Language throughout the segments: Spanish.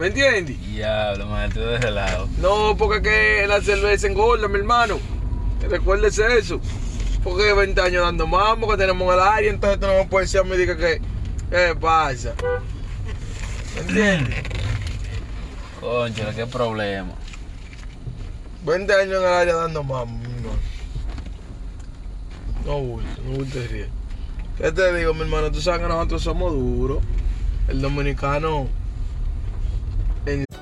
¿Me entiendes? Diablo, man, tú de ese lado. No, porque que la cerveza engorda, mi hermano. Recuérdese eso. Porque 20 años dando mambo, que tenemos el área, entonces tú no me puedes decir a mí diga que, ¿qué pasa? ¿Me entiendes? Concho, qué problema. 20 años en el área dando mambo, mi hermano. No bulto, no bulto ríe. ¿Qué te digo, mi hermano? Tú sabes que nosotros somos duros. El dominicano...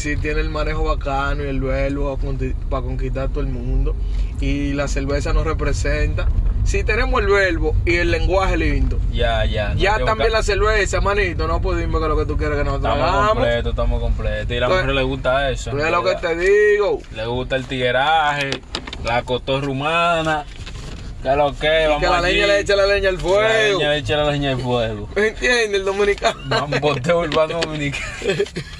Sí, tiene el manejo bacano y el verbo para conquistar todo el mundo. Y la cerveza nos representa. Sí, tenemos el verbo y el lenguaje lindo. Ya, ya. ya también la cerveza, manito. No pudimos que lo que tú quieras que nosotros estamos hagamos. completos, estamos completos. Y a la mujer le gusta eso. Es lo que te digo. Le gusta el tigueraje, la cotorra humana. Que lo que, vamos Que la allí. leña le echa la leña al La fuego. leña le echa la leña al fuego. ¿Me entiendes? El dominicano. Mamboteo urbano dominicano.